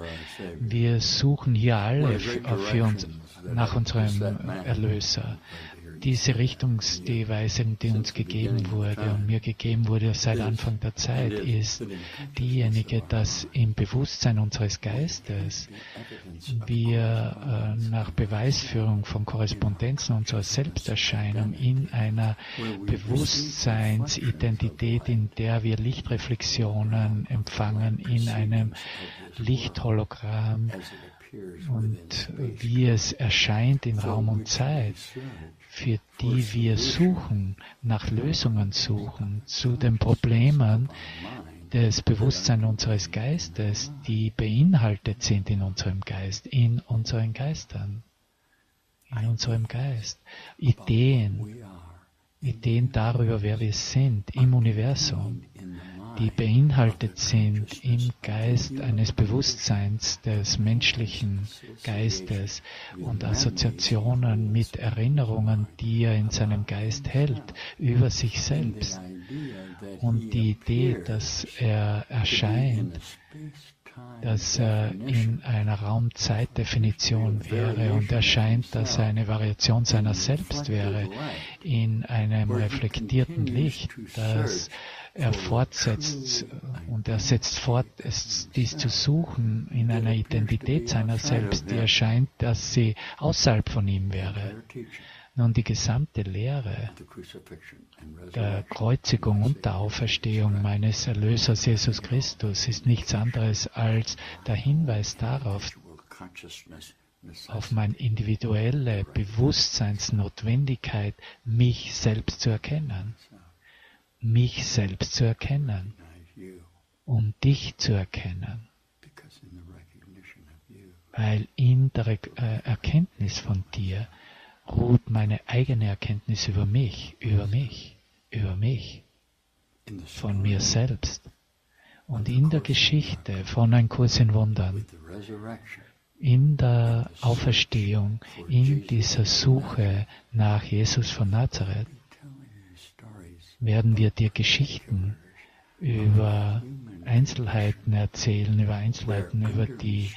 Wir suchen hier alle für uns nach unserem Erlöser diese Richtungsweisung, die uns gegeben wurde und mir gegeben wurde seit Anfang der Zeit, ist diejenige, dass im Bewusstsein unseres Geistes wir äh, nach Beweisführung von Korrespondenzen unserer Selbsterscheinung in einer Bewusstseinsidentität, in der wir Lichtreflexionen empfangen, in einem Lichthologramm, und wie es erscheint in Raum und Zeit, für die wir suchen, nach Lösungen suchen zu den Problemen, das Bewusstsein unseres Geistes, die beinhaltet sind in unserem Geist, in unseren Geistern, in unserem Geist. Ideen, Ideen darüber, wer wir sind im Universum, die beinhaltet sind im Geist eines Bewusstseins des menschlichen Geistes und Assoziationen mit Erinnerungen, die er in seinem Geist hält über sich selbst. Und die Idee, dass er erscheint, dass er in einer Raumzeitdefinition wäre und erscheint, dass er eine Variation seiner selbst wäre, in einem reflektierten Licht, das er fortsetzt und er setzt fort, es, dies zu suchen in einer Identität seiner selbst, die erscheint, dass sie außerhalb von ihm wäre. Nun, die gesamte Lehre der Kreuzigung und der Auferstehung meines Erlösers Jesus Christus ist nichts anderes als der Hinweis darauf, auf meine individuelle Bewusstseinsnotwendigkeit, mich selbst zu erkennen mich selbst zu erkennen, um dich zu erkennen. Weil in der äh, Erkenntnis von dir ruht meine eigene Erkenntnis über mich, über mich, über mich, von mir selbst. Und in der Geschichte von Ein Kurs in Wundern, in der Auferstehung, in dieser Suche nach Jesus von Nazareth, werden wir dir Geschichten über Einzelheiten erzählen, über Einzelheiten, über die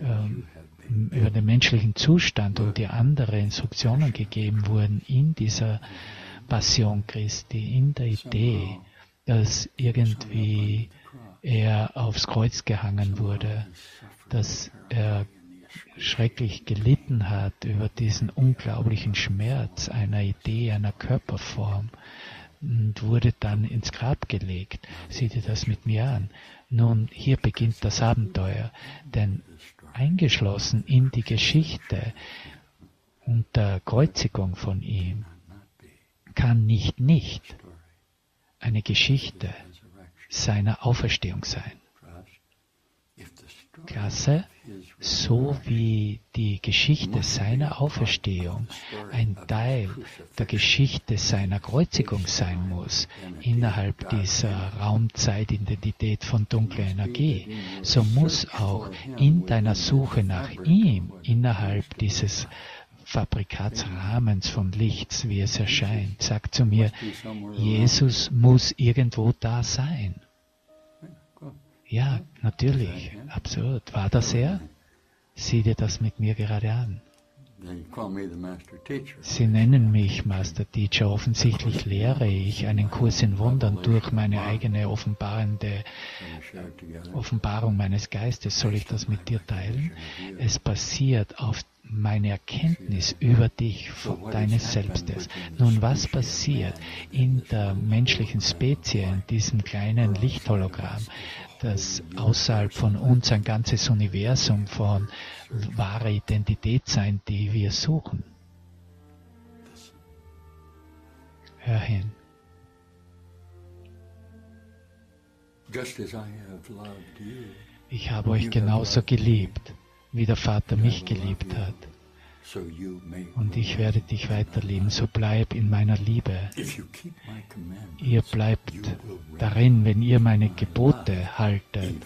ähm, über den menschlichen Zustand und die andere Instruktionen gegeben wurden in dieser Passion Christi, in der Idee, dass irgendwie er aufs Kreuz gehangen wurde, dass er schrecklich gelitten hat über diesen unglaublichen Schmerz einer Idee, einer Körperform, und wurde dann ins Grab gelegt. Sieh dir das mit mir an. Nun, hier beginnt das Abenteuer, denn eingeschlossen in die Geschichte und der Kreuzigung von ihm kann nicht nicht eine Geschichte seiner Auferstehung sein. Klasse, so wie die Geschichte seiner Auferstehung ein Teil der Geschichte seiner Kreuzigung sein muss, innerhalb dieser Raumzeitidentität von dunkler Energie, so muss auch in deiner Suche nach ihm, innerhalb dieses Fabrikatsrahmens von Lichts, wie es erscheint, sag zu mir, Jesus muss irgendwo da sein. Ja, natürlich, absolut. War das er? Sieh dir das mit mir gerade an. Sie nennen mich Master Teacher. Offensichtlich lehre ich einen Kurs in Wundern durch meine eigene offenbarende Offenbarung meines Geistes. Soll ich das mit dir teilen? Es basiert auf meine Erkenntnis über dich, deines Selbstes. Nun, was passiert in der menschlichen Spezie, in diesem kleinen Lichthologramm? Dass außerhalb von uns ein ganzes Universum von wahrer Identität sein, die wir suchen. Hör hin. Ich habe euch genauso geliebt, wie der Vater mich geliebt hat und ich werde dich weiterlieben. So bleib in meiner Liebe. Ihr bleibt darin, wenn ihr meine Gebote haltet.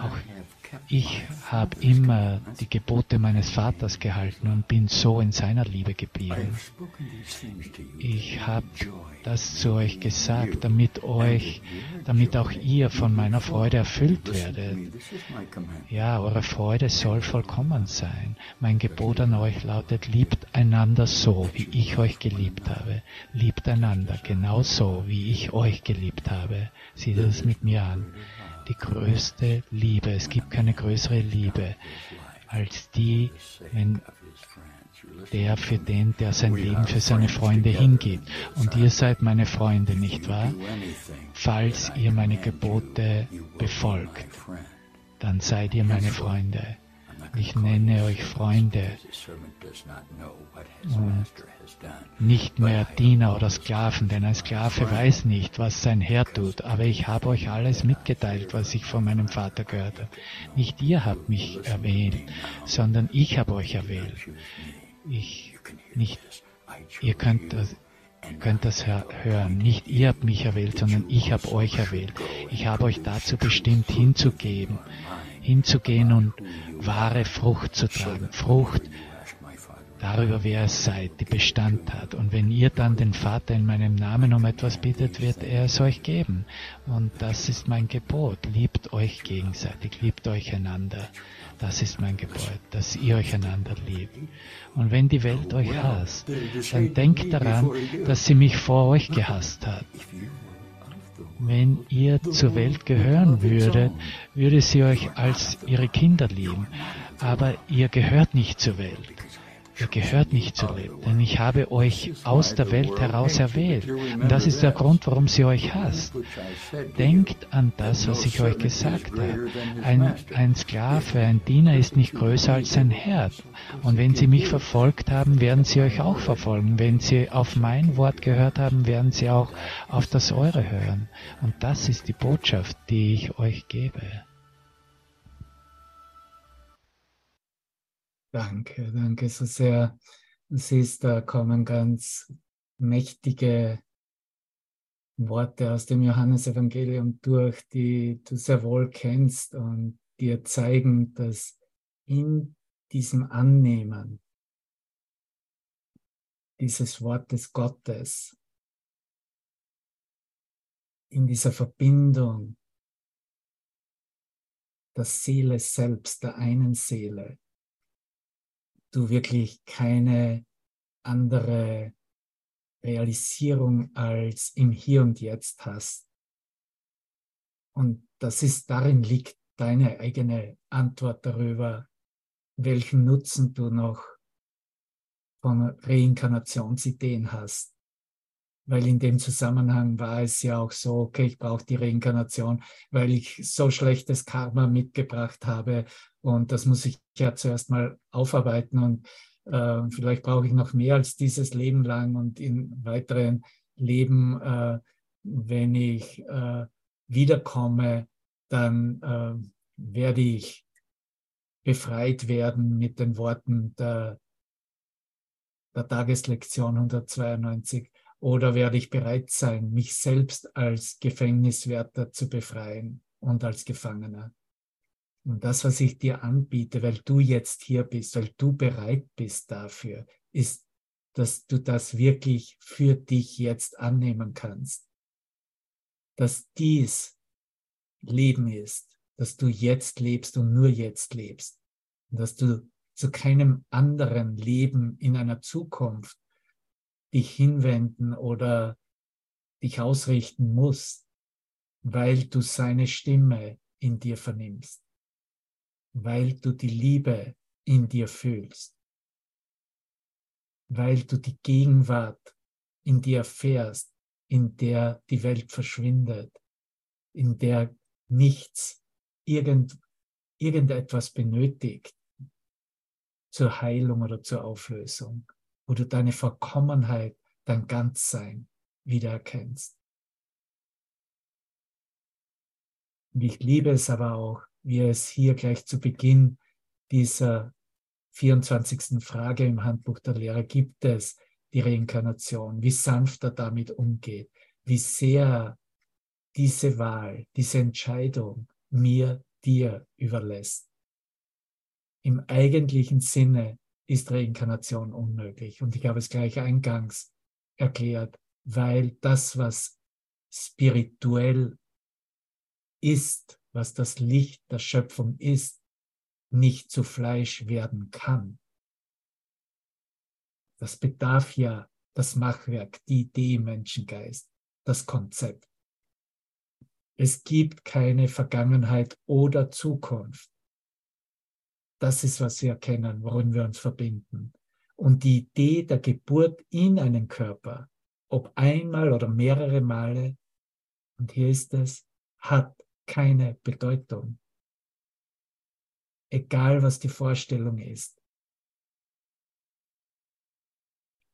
Auch ich habe immer die Gebote meines Vaters gehalten und bin so in seiner Liebe geblieben. Ich habe das zu euch gesagt, damit euch, damit auch ihr von meiner Freude erfüllt werdet. Ja, eure Freude soll vollkommen sein. Mein Gebot an euch lautet, liebt einander so, wie ich euch geliebt habe. Liebt einander genauso, wie ich euch geliebt habe. Seht das mit mir an die größte Liebe. Es gibt keine größere Liebe als die, wenn der für den, der sein Leben für seine Freunde hingibt. Und ihr seid meine Freunde, nicht wahr? Falls ihr meine Gebote befolgt, dann seid ihr meine Freunde. Ich nenne euch Freunde und nicht mehr Diener oder Sklaven, denn ein Sklave weiß nicht, was sein Herr tut, aber ich habe euch alles mitgeteilt, was ich von meinem Vater gehört habe. Nicht ihr habt mich erwählt, sondern ich habe euch erwählt. Ich, nicht, ihr könnt das, Ihr könnt das hören. Nicht ihr habt mich erwählt, sondern ich habe euch erwählt. Ich habe euch dazu bestimmt, hinzugeben, hinzugehen und wahre Frucht zu tragen. Frucht darüber, wer es seid, die Bestand hat. Und wenn ihr dann den Vater in meinem Namen um etwas bittet, wird er es euch geben. Und das ist mein Gebot. Liebt euch gegenseitig, liebt euch einander. Das ist mein Gebot, dass ihr euch einander liebt. Und wenn die Welt euch hasst, dann denkt daran, dass sie mich vor euch gehasst hat. Wenn ihr zur Welt gehören würdet, würde sie euch als ihre Kinder lieben. Aber ihr gehört nicht zur Welt. Ihr gehört nicht zur Welt, denn ich habe euch aus der Welt heraus erwählt. Und das ist der Grund, warum sie euch hasst. Denkt an das, was ich euch gesagt habe. Ein, ein Sklave, ein Diener ist nicht größer als sein Herr. Und wenn sie mich verfolgt haben, werden sie euch auch verfolgen. Wenn sie auf mein Wort gehört haben, werden sie auch auf das eure hören. Und das ist die Botschaft, die ich euch gebe. Danke, danke so sehr. Du siehst, da kommen ganz mächtige Worte aus dem Johannesevangelium durch, die du sehr wohl kennst und dir zeigen, dass in diesem Annehmen dieses Wortes Gottes, in dieser Verbindung der Seele selbst, der einen Seele, du wirklich keine andere Realisierung als im Hier und Jetzt hast. Und das ist, darin liegt deine eigene Antwort darüber, welchen Nutzen du noch von Reinkarnationsideen hast. Weil in dem Zusammenhang war es ja auch so, okay, ich brauche die Reinkarnation, weil ich so schlechtes Karma mitgebracht habe. Und das muss ich ja zuerst mal aufarbeiten. Und äh, vielleicht brauche ich noch mehr als dieses Leben lang und in weiteren Leben, äh, wenn ich äh, wiederkomme, dann äh, werde ich befreit werden mit den Worten der, der Tageslektion 192 oder werde ich bereit sein, mich selbst als Gefängniswärter zu befreien und als Gefangener. Und das, was ich dir anbiete, weil du jetzt hier bist, weil du bereit bist dafür, ist, dass du das wirklich für dich jetzt annehmen kannst. Dass dies Leben ist, dass du jetzt lebst und nur jetzt lebst. Und dass du zu keinem anderen Leben in einer Zukunft dich hinwenden oder dich ausrichten musst, weil du seine Stimme in dir vernimmst weil du die Liebe in dir fühlst, weil du die Gegenwart in dir erfährst, in der die Welt verschwindet, in der nichts irgend, irgendetwas benötigt zur Heilung oder zur Auflösung, wo du deine Vollkommenheit, dein Ganzsein wiedererkennst. Und ich liebe es aber auch, wie es hier gleich zu Beginn dieser 24. Frage im Handbuch der Lehrer gibt es die Reinkarnation, wie sanft er damit umgeht, wie sehr diese Wahl, diese Entscheidung mir, dir überlässt. Im eigentlichen Sinne ist Reinkarnation unmöglich. Und ich habe es gleich eingangs erklärt, weil das, was spirituell ist, was das Licht der Schöpfung ist, nicht zu Fleisch werden kann. Das bedarf ja das Machwerk, die Idee Menschengeist, das Konzept. Es gibt keine Vergangenheit oder Zukunft. Das ist, was wir erkennen, worin wir uns verbinden. Und die Idee der Geburt in einen Körper, ob einmal oder mehrere Male, und hier ist es, hat keine Bedeutung. egal was die Vorstellung ist,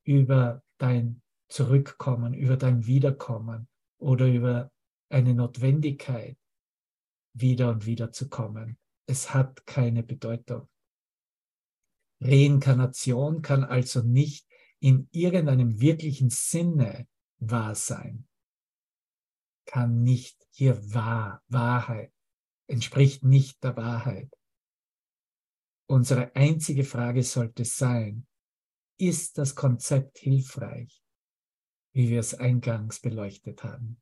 über dein Zurückkommen, über dein Wiederkommen oder über eine Notwendigkeit, wieder und wieder zu kommen. Es hat keine Bedeutung. Reinkarnation kann also nicht in irgendeinem wirklichen Sinne wahr sein. Kann nicht hier wahr, Wahrheit, entspricht nicht der Wahrheit. Unsere einzige Frage sollte sein, ist das Konzept hilfreich, wie wir es eingangs beleuchtet haben?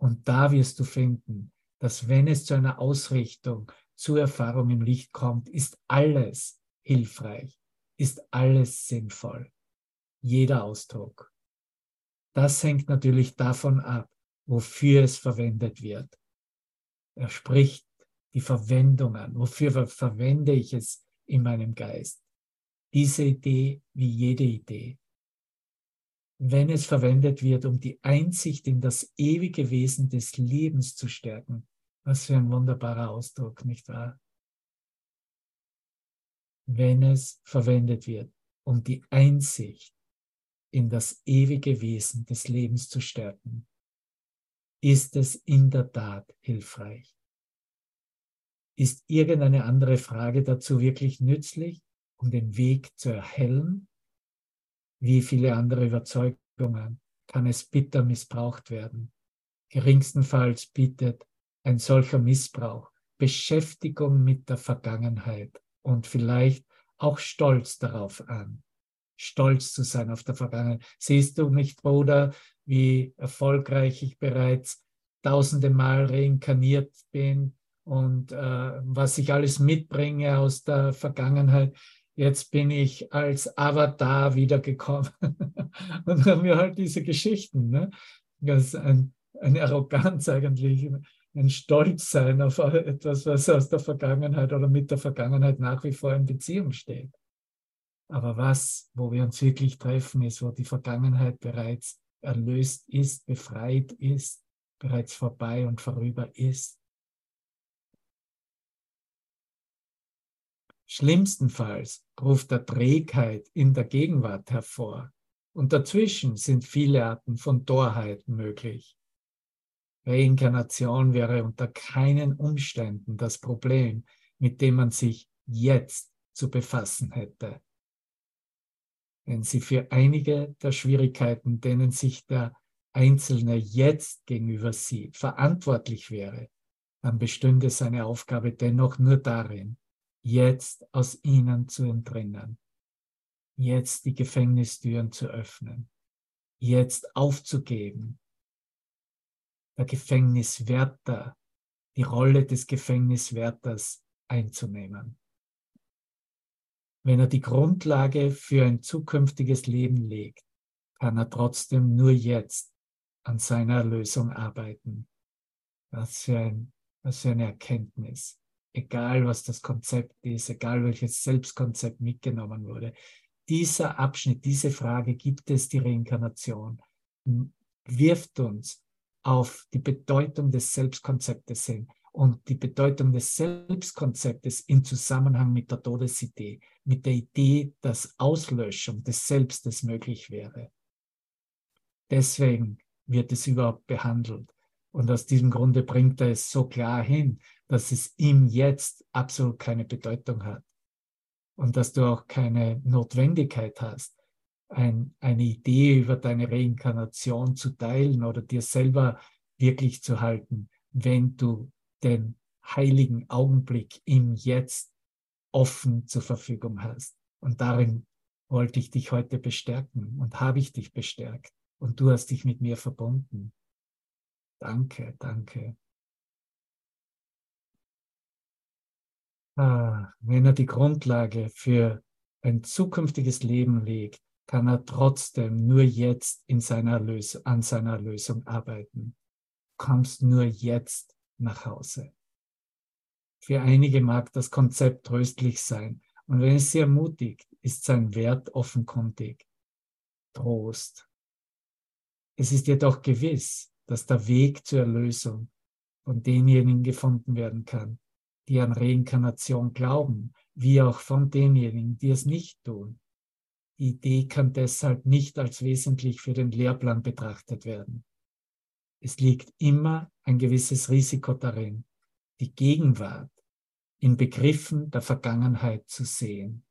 Und da wirst du finden, dass wenn es zu einer Ausrichtung zur Erfahrung im Licht kommt, ist alles hilfreich, ist alles sinnvoll, jeder Ausdruck. Das hängt natürlich davon ab, wofür es verwendet wird. Er spricht die Verwendung an. Wofür verwende ich es in meinem Geist? Diese Idee wie jede Idee. Wenn es verwendet wird, um die Einsicht in das ewige Wesen des Lebens zu stärken, was für ein wunderbarer Ausdruck, nicht wahr? Wenn es verwendet wird, um die Einsicht in das ewige Wesen des Lebens zu stärken, ist es in der Tat hilfreich. Ist irgendeine andere Frage dazu wirklich nützlich, um den Weg zu erhellen? Wie viele andere Überzeugungen kann es bitter missbraucht werden? Geringstenfalls bietet ein solcher Missbrauch Beschäftigung mit der Vergangenheit und vielleicht auch Stolz darauf an. Stolz zu sein auf der Vergangenheit. Siehst du nicht, Bruder, wie erfolgreich ich bereits tausende Mal reinkarniert bin und äh, was ich alles mitbringe aus der Vergangenheit. Jetzt bin ich als Avatar wiedergekommen. und haben wir halt diese Geschichten. Ne? Das ist ein, eine Arroganz eigentlich, ein Stolzsein auf etwas, was aus der Vergangenheit oder mit der Vergangenheit nach wie vor in Beziehung steht. Aber was, wo wir uns wirklich treffen, ist, wo die Vergangenheit bereits erlöst ist, befreit ist, bereits vorbei und vorüber ist. Schlimmstenfalls ruft er Trägheit in der Gegenwart hervor. Und dazwischen sind viele Arten von Torheiten möglich. Reinkarnation wäre unter keinen Umständen das Problem, mit dem man sich jetzt zu befassen hätte. Wenn sie für einige der Schwierigkeiten, denen sich der Einzelne jetzt gegenüber sieht, verantwortlich wäre, dann bestünde seine Aufgabe dennoch nur darin, jetzt aus ihnen zu entrinnen, jetzt die Gefängnistüren zu öffnen, jetzt aufzugeben, der Gefängniswärter, die Rolle des Gefängniswärters einzunehmen. Wenn er die Grundlage für ein zukünftiges Leben legt, kann er trotzdem nur jetzt an seiner Erlösung arbeiten. Was für, ein, was für eine Erkenntnis. Egal, was das Konzept ist, egal welches Selbstkonzept mitgenommen wurde. Dieser Abschnitt, diese Frage, gibt es die Reinkarnation, wirft uns auf die Bedeutung des Selbstkonzeptes hin und die Bedeutung des Selbstkonzeptes in Zusammenhang mit der Todesidee, mit der Idee, dass Auslöschung des Selbstes möglich wäre. Deswegen wird es überhaupt behandelt. Und aus diesem Grunde bringt er es so klar hin, dass es ihm jetzt absolut keine Bedeutung hat. Und dass du auch keine Notwendigkeit hast, ein, eine Idee über deine Reinkarnation zu teilen oder dir selber wirklich zu halten, wenn du den heiligen Augenblick im Jetzt offen zur Verfügung hast. Und darin wollte ich dich heute bestärken und habe ich dich bestärkt und du hast dich mit mir verbunden. Danke, danke. Ah, wenn er die Grundlage für ein zukünftiges Leben legt, kann er trotzdem nur jetzt in seiner Erlösung, an seiner Erlösung arbeiten. Du kommst nur jetzt nach Hause. Für einige mag das Konzept tröstlich sein und wenn es sie ermutigt, ist sein Wert offenkundig. Trost, es ist jedoch gewiss, dass der Weg zur Erlösung von denjenigen gefunden werden kann, die an Reinkarnation glauben, wie auch von denjenigen, die es nicht tun. Die Idee kann deshalb nicht als wesentlich für den Lehrplan betrachtet werden. Es liegt immer ein gewisses Risiko darin, die Gegenwart in Begriffen der Vergangenheit zu sehen.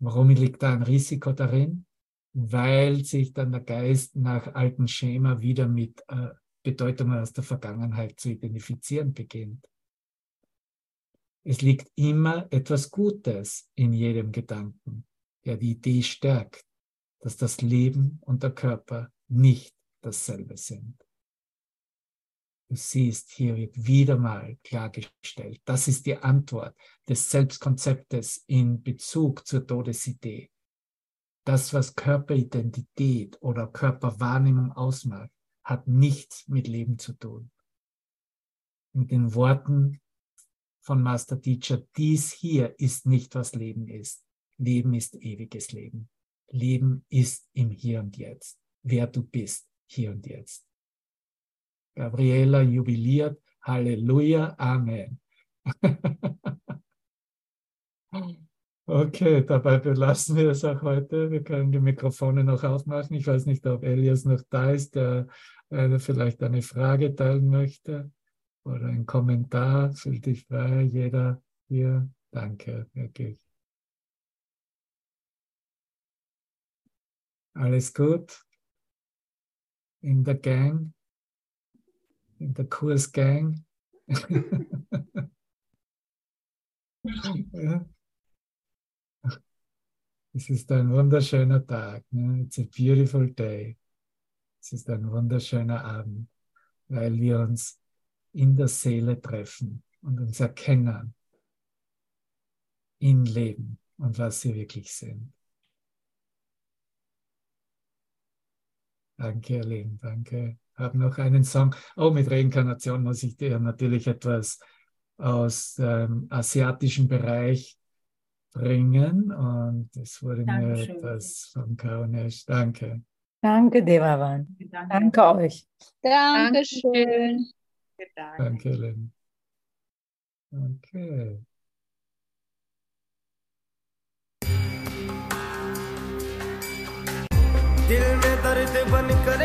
Warum liegt da ein Risiko darin? Weil sich dann der Geist nach alten Schema wieder mit äh, Bedeutungen aus der Vergangenheit zu identifizieren beginnt. Es liegt immer etwas Gutes in jedem Gedanken, der die Idee stärkt, dass das Leben und der Körper nicht dasselbe sind. Du siehst, hier wird wieder mal klargestellt, das ist die Antwort des Selbstkonzeptes in Bezug zur Todesidee. Das, was Körperidentität oder Körperwahrnehmung ausmacht, hat nichts mit Leben zu tun. Mit den Worten von Master Teacher, dies hier ist nicht, was Leben ist. Leben ist ewiges Leben. Leben ist im Hier und Jetzt. Wer du bist, hier und jetzt. Gabriela jubiliert. Halleluja. Amen. okay, dabei belassen wir es auch heute. Wir können die Mikrofone noch aufmachen. Ich weiß nicht, ob Elias noch da ist, der äh, vielleicht eine Frage teilen möchte oder ein Kommentar. Fühl dich frei, jeder hier. Danke, wirklich. Alles gut? In der Gang? In der Kursgang? ja. Es ist ein wunderschöner Tag. Ne? It's a beautiful day. Es ist ein wunderschöner Abend, weil wir uns in der Seele treffen und uns erkennen in Leben und was sie wirklich sind. Danke, Erlin, danke. Hab noch einen Song. Oh, mit Reinkarnation muss ich dir natürlich etwas aus dem asiatischen Bereich bringen und es wurde Dankeschön. mir etwas von Kaunesh. Danke. Danke, Devavan. Danke, Danke euch. Dankeschön. Danke, Lynn. Okay. दिल में दर्द बन कर